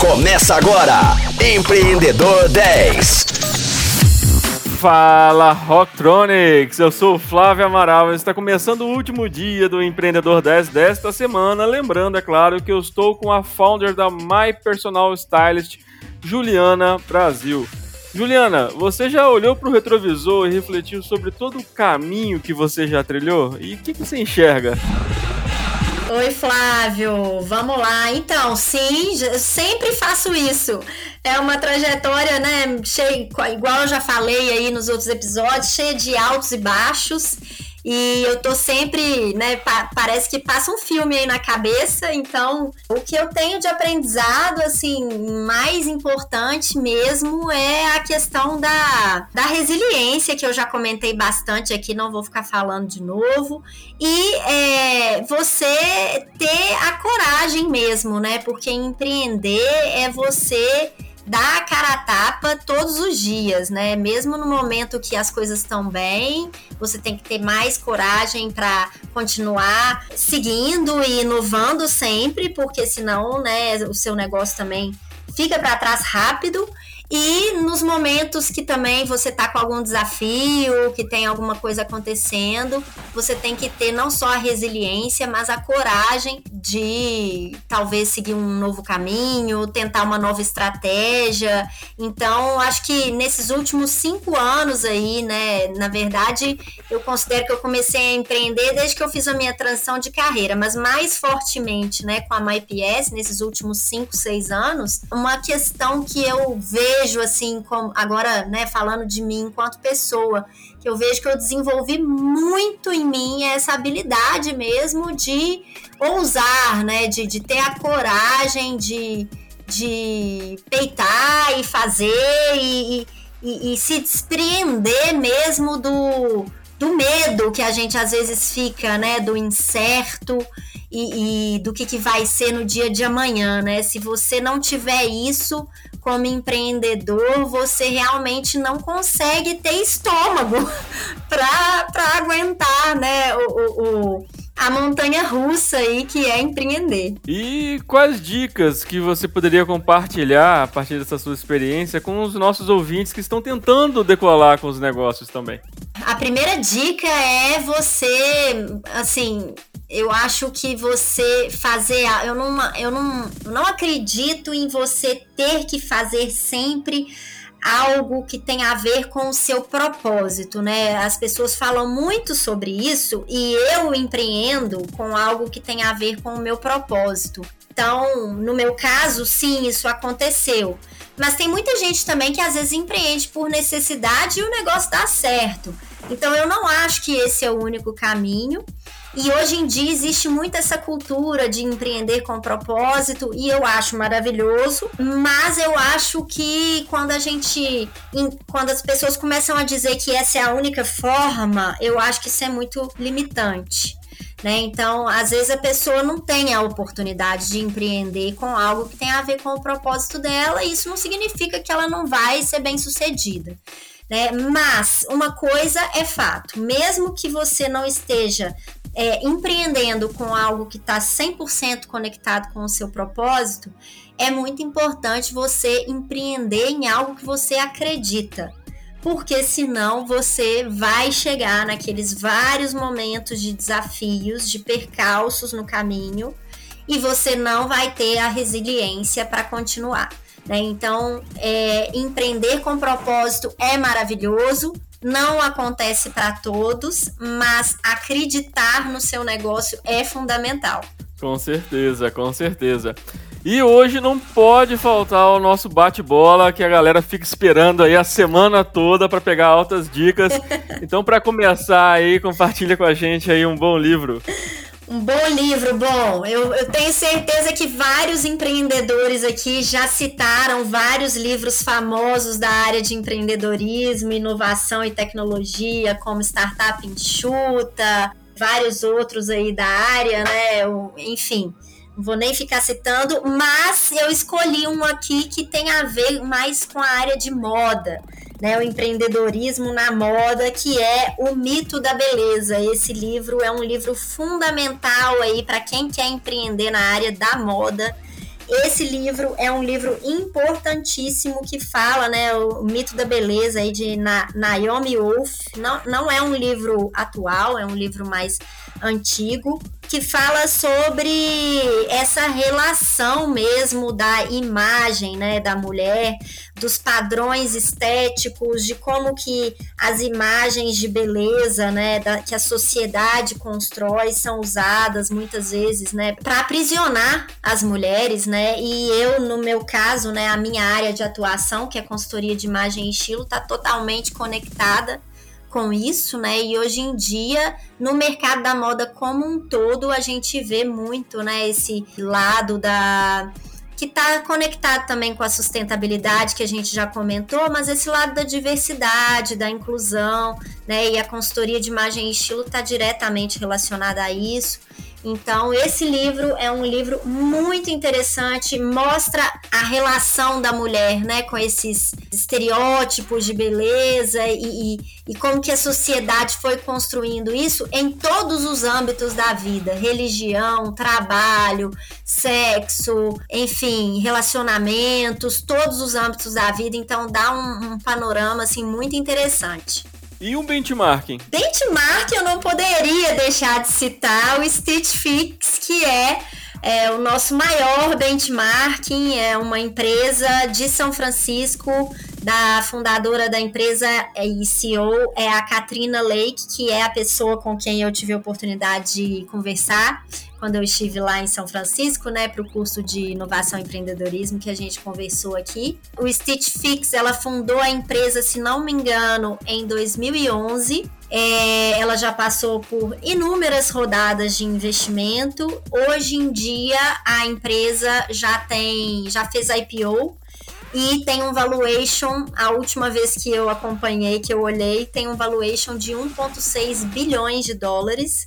Começa agora, Empreendedor 10. Fala Rocktronics, eu sou o Flávio Amaral e está começando o último dia do Empreendedor 10 desta semana. Lembrando, é claro, que eu estou com a founder da My Personal Stylist, Juliana Brasil. Juliana, você já olhou para o retrovisor e refletiu sobre todo o caminho que você já trilhou? E o que, que você enxerga? Oi, Flávio. Vamos lá. Então, sim, sempre faço isso. É uma trajetória, né, cheia, igual eu já falei aí nos outros episódios, cheia de altos e baixos. E eu tô sempre, né, pa parece que passa um filme aí na cabeça, então o que eu tenho de aprendizado, assim, mais importante mesmo é a questão da, da resiliência, que eu já comentei bastante aqui, não vou ficar falando de novo, e é, você ter a coragem mesmo, né, porque empreender é você dar a cara a tapa todos os dias, né? Mesmo no momento que as coisas estão bem, você tem que ter mais coragem para continuar seguindo e inovando sempre, porque senão, né, o seu negócio também fica para trás rápido. E nos momentos que também você tá com algum desafio, que tem alguma coisa acontecendo, você tem que ter não só a resiliência, mas a coragem de talvez seguir um novo caminho, tentar uma nova estratégia. Então, acho que nesses últimos cinco anos aí, né, na verdade, eu considero que eu comecei a empreender desde que eu fiz a minha transição de carreira, mas mais fortemente, né, com a MyPS, nesses últimos cinco, seis anos, uma questão que eu vejo vejo assim, como agora, né, falando de mim enquanto pessoa, que eu vejo que eu desenvolvi muito em mim essa habilidade mesmo de ousar, né, de, de ter a coragem de, de peitar e fazer e, e, e se despreender mesmo do, do medo que a gente às vezes fica, né, do incerto e, e, do que, que vai ser no dia de amanhã, né? Se você não tiver isso como empreendedor, você realmente não consegue ter estômago para aguentar, né, o, o, a montanha russa aí que é empreender. E quais dicas que você poderia compartilhar a partir dessa sua experiência com os nossos ouvintes que estão tentando decolar com os negócios também? A primeira dica é você, assim, eu acho que você fazer. Eu não, eu não, não acredito em você ter que fazer sempre algo que tem a ver com o seu propósito, né? As pessoas falam muito sobre isso e eu empreendo com algo que tem a ver com o meu propósito. Então, no meu caso, sim, isso aconteceu. Mas tem muita gente também que às vezes empreende por necessidade e o negócio dá certo. Então, eu não acho que esse é o único caminho. E hoje em dia existe muito essa cultura de empreender com propósito e eu acho maravilhoso, mas eu acho que quando a gente quando as pessoas começam a dizer que essa é a única forma, eu acho que isso é muito limitante. Né? Então, às vezes a pessoa não tem a oportunidade de empreender com algo que tem a ver com o propósito dela, e isso não significa que ela não vai ser bem sucedida. Né? Mas uma coisa é fato: mesmo que você não esteja é, empreendendo com algo que está 100% conectado com o seu propósito, é muito importante você empreender em algo que você acredita. Porque senão você vai chegar naqueles vários momentos de desafios, de percalços no caminho, e você não vai ter a resiliência para continuar. Né? Então, é, empreender com propósito é maravilhoso, não acontece para todos, mas acreditar no seu negócio é fundamental. Com certeza, com certeza. E hoje não pode faltar o nosso bate-bola que a galera fica esperando aí a semana toda para pegar altas dicas. Então, para começar aí, compartilha com a gente aí um bom livro. Um bom livro, bom. Eu, eu, tenho certeza que vários empreendedores aqui já citaram vários livros famosos da área de empreendedorismo, inovação e tecnologia, como Startup Enxuta, vários outros aí da área, né? Enfim, não vou nem ficar citando, mas eu escolhi um aqui que tem a ver mais com a área de moda né, o empreendedorismo na moda, que é o mito da beleza. Esse livro é um livro fundamental aí para quem quer empreender na área da moda. Esse livro é um livro importantíssimo que fala, né, o mito da beleza aí de Na Naomi Wolf. Não, não é um livro atual, é um livro mais antigo que fala sobre essa relação mesmo da imagem, né, da mulher, dos padrões estéticos, de como que as imagens de beleza, né, da, que a sociedade constrói são usadas muitas vezes, né, para aprisionar as mulheres, né? E eu, no meu caso, né, a minha área de atuação, que é consultoria de imagem e estilo, está totalmente conectada com isso, né? E hoje em dia, no mercado da moda como um todo, a gente vê muito, né, esse lado da que está conectado também com a sustentabilidade que a gente já comentou, mas esse lado da diversidade, da inclusão, né? E a consultoria de imagem e estilo está diretamente relacionada a isso. Então, esse livro é um livro muito interessante, mostra a relação da mulher, né, com esses estereótipos de beleza e, e, e, como que a sociedade foi construindo isso em todos os âmbitos da vida, religião, trabalho, sexo, enfim, relacionamentos, todos os âmbitos da vida. Então, dá um, um panorama assim muito interessante. E um benchmarking? Benchmark eu não poderia deixar de citar o Stitch Fix, que é, é o nosso maior benchmarking, é uma empresa de São Francisco, da fundadora da empresa e CEO é a Katrina Lake, que é a pessoa com quem eu tive a oportunidade de conversar quando eu estive lá em São Francisco, né, para o curso de inovação e empreendedorismo que a gente conversou aqui. O Stitch Fix, ela fundou a empresa, se não me engano, em 2011. É, ela já passou por inúmeras rodadas de investimento. Hoje em dia, a empresa já tem, já fez IPO e tem um valuation, a última vez que eu acompanhei, que eu olhei, tem um valuation de 1,6 bilhões de dólares.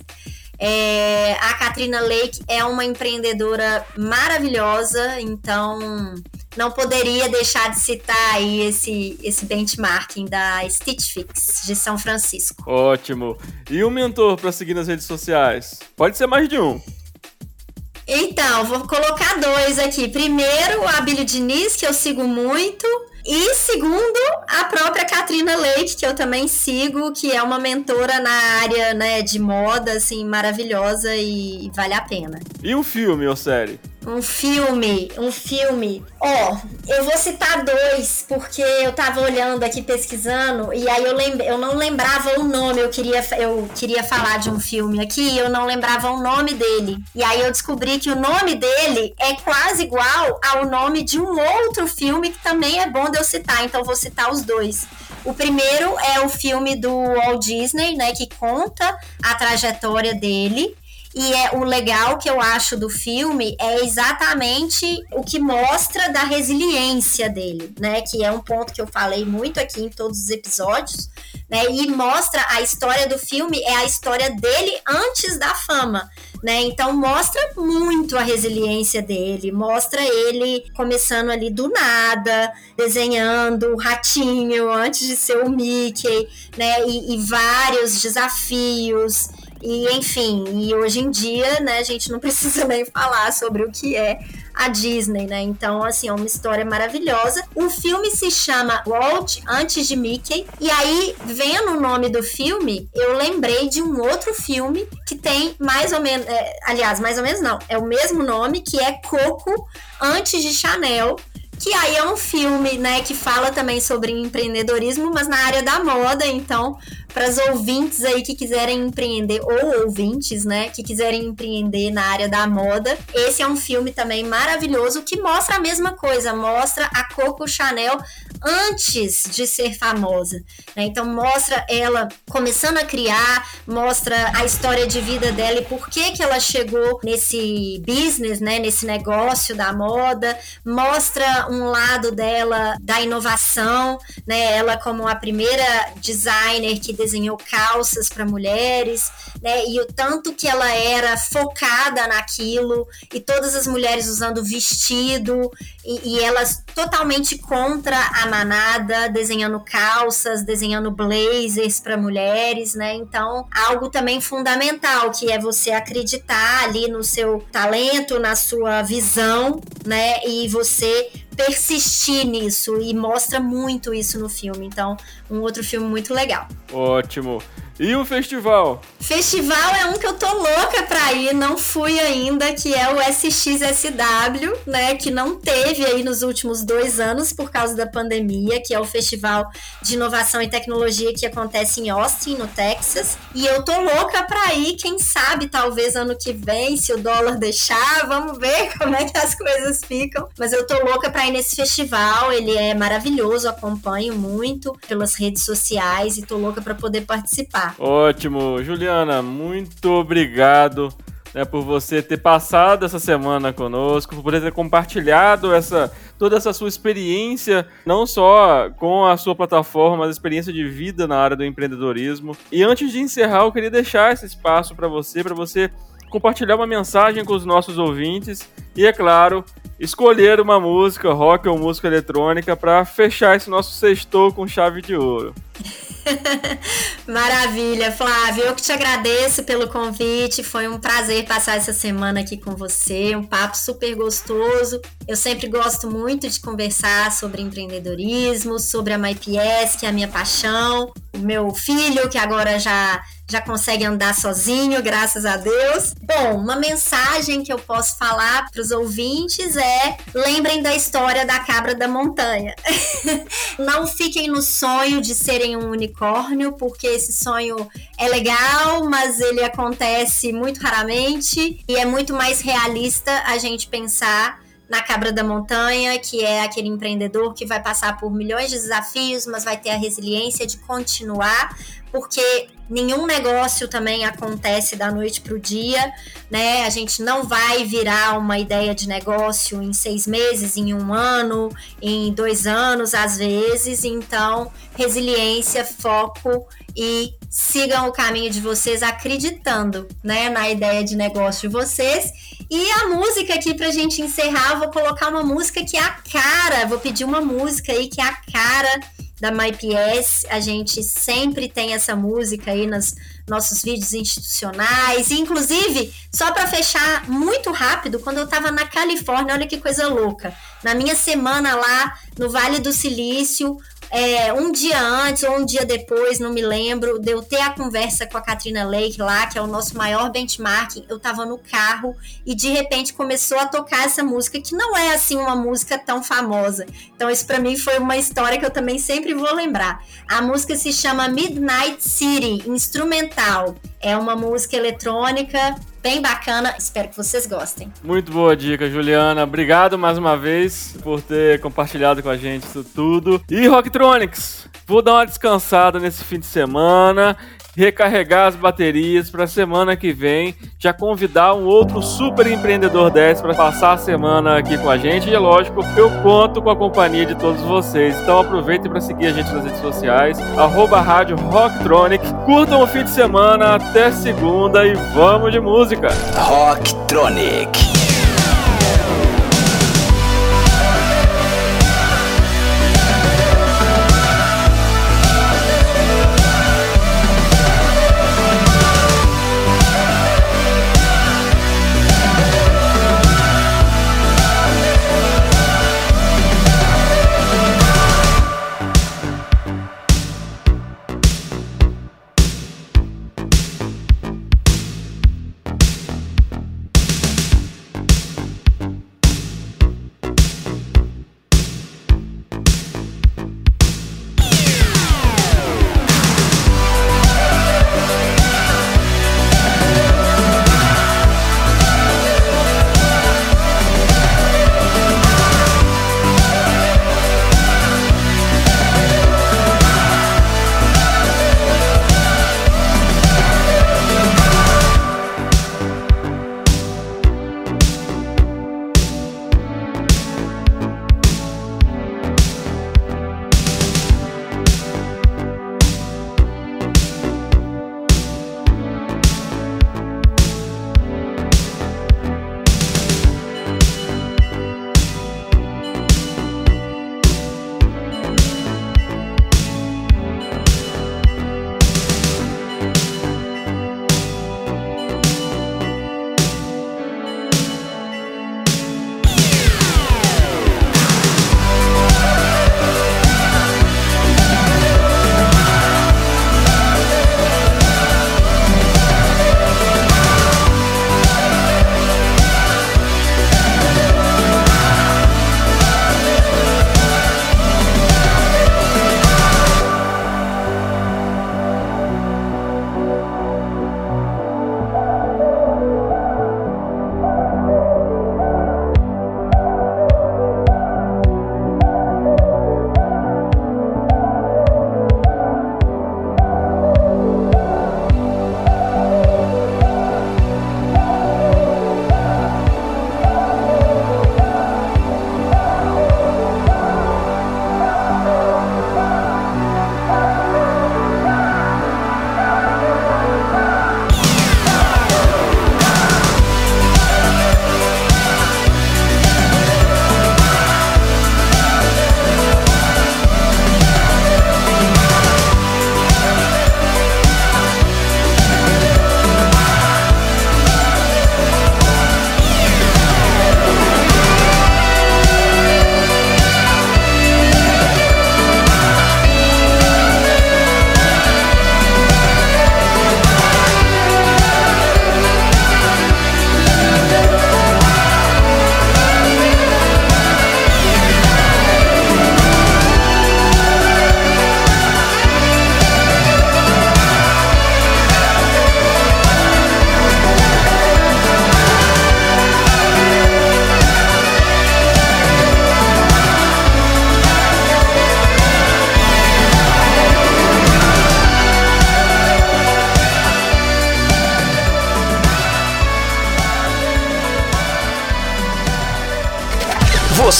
É, a Katrina Lake é uma empreendedora maravilhosa, então não poderia deixar de citar aí esse, esse benchmarking da Stitch Fix de São Francisco. Ótimo. E um mentor para seguir nas redes sociais? Pode ser mais de um. Então, vou colocar dois aqui. Primeiro, a Billy Diniz, que eu sigo muito. E segundo, a própria Katrina Leite, que eu também sigo, que é uma mentora na área né, de moda, assim, maravilhosa e vale a pena. E um filme ou série? Um filme, um filme. Ó, oh, eu vou citar dois, porque eu tava olhando aqui, pesquisando, e aí eu, lembrei, eu não lembrava o nome. Eu queria, eu queria falar de um filme aqui e eu não lembrava o nome dele. E aí eu descobri que o nome dele é quase igual ao nome de um outro filme que também é bom eu citar, então vou citar os dois. O primeiro é o filme do Walt Disney, né, que conta a trajetória dele. E é o legal que eu acho do filme é exatamente o que mostra da resiliência dele, né? Que é um ponto que eu falei muito aqui em todos os episódios, né? E mostra a história do filme é a história dele antes da fama. Né? Então mostra muito a resiliência dele, mostra ele começando ali do nada, desenhando o ratinho antes de ser o Mickey, né? E, e vários desafios. E enfim, e hoje em dia, né, a gente não precisa nem falar sobre o que é a Disney, né? Então, assim, é uma história maravilhosa. O filme se chama Walt antes de Mickey. E aí, vendo o nome do filme, eu lembrei de um outro filme que tem mais ou menos, é, aliás, mais ou menos não, é o mesmo nome, que é Coco antes de Chanel que aí é um filme, né, que fala também sobre empreendedorismo, mas na área da moda, então, para os ouvintes aí que quiserem empreender, ou ouvintes, né, que quiserem empreender na área da moda, esse é um filme também maravilhoso que mostra a mesma coisa, mostra a Coco Chanel antes de ser famosa, né? Então mostra ela começando a criar, mostra a história de vida dela e por que que ela chegou nesse business, né, nesse negócio da moda, mostra um lado dela da inovação, né? Ela como a primeira designer que desenhou calças para mulheres, né? E o tanto que ela era focada naquilo, e todas as mulheres usando vestido, e, e elas totalmente contra a manada, desenhando calças, desenhando blazers para mulheres, né? Então, algo também fundamental, que é você acreditar ali no seu talento, na sua visão, né? E você persistir nisso e mostra muito isso no filme. Então, um outro filme muito legal. Ótimo. E o festival? Festival é um que eu tô louca pra ir, não fui ainda, que é o SXSW, né? Que não teve aí nos últimos dois anos por causa da pandemia, que é o festival de inovação e tecnologia que acontece em Austin, no Texas. E eu tô louca pra ir, quem sabe, talvez ano que vem, se o dólar deixar, vamos ver como é que as coisas ficam. Mas eu tô louca pra ir nesse festival, ele é maravilhoso, acompanho muito pelas redes sociais e tô louca pra poder participar. Ótimo. Juliana, muito obrigado né, por você ter passado essa semana conosco, por poder ter compartilhado essa, toda essa sua experiência, não só com a sua plataforma, mas experiência de vida na área do empreendedorismo. E antes de encerrar, eu queria deixar esse espaço para você, para você compartilhar uma mensagem com os nossos ouvintes e, é claro, escolher uma música rock ou música eletrônica para fechar esse nosso sextou com chave de ouro. Maravilha, Flávio. Eu que te agradeço pelo convite. Foi um prazer passar essa semana aqui com você. Um papo super gostoso. Eu sempre gosto muito de conversar sobre empreendedorismo, sobre a MyPS, que é a minha paixão. O meu filho, que agora já já consegue andar sozinho, graças a Deus. Bom, uma mensagem que eu posso falar para os ouvintes é: lembrem da história da cabra da montanha. Não fiquem no sonho de serem um unicórnio, porque esse sonho é legal, mas ele acontece muito raramente e é muito mais realista a gente pensar na Cabra da Montanha, que é aquele empreendedor que vai passar por milhões de desafios, mas vai ter a resiliência de continuar, porque nenhum negócio também acontece da noite para o dia, né? A gente não vai virar uma ideia de negócio em seis meses, em um ano, em dois anos, às vezes. Então, resiliência, foco e sigam o caminho de vocês acreditando, né, na ideia de negócio de vocês. E a música aqui pra gente encerrar, vou colocar uma música que é a cara, vou pedir uma música aí que é a cara da MyPS. A gente sempre tem essa música aí nos nossos vídeos institucionais. Inclusive, só para fechar muito rápido, quando eu estava na Califórnia, olha que coisa louca. Na minha semana lá no Vale do Silício, é, um dia antes ou um dia depois, não me lembro, de eu ter a conversa com a Katrina Lake lá, que é o nosso maior benchmark, eu tava no carro e de repente começou a tocar essa música, que não é assim uma música tão famosa. Então, isso para mim foi uma história que eu também sempre vou lembrar. A música se chama Midnight City, instrumental. É uma música eletrônica bem bacana. Espero que vocês gostem. Muito boa dica, Juliana. Obrigado mais uma vez por ter compartilhado com a gente isso tudo. E Rocktronics, vou dar uma descansada nesse fim de semana recarregar as baterias para a semana que vem, já convidar um outro super empreendedor 10 para passar a semana aqui com a gente. E é lógico, eu conto com a companhia de todos vocês. Então aproveitem para seguir a gente nas redes sociais, arroba rádio Rocktronic. Curtam o fim de semana, até segunda e vamos de música! Rocktronic.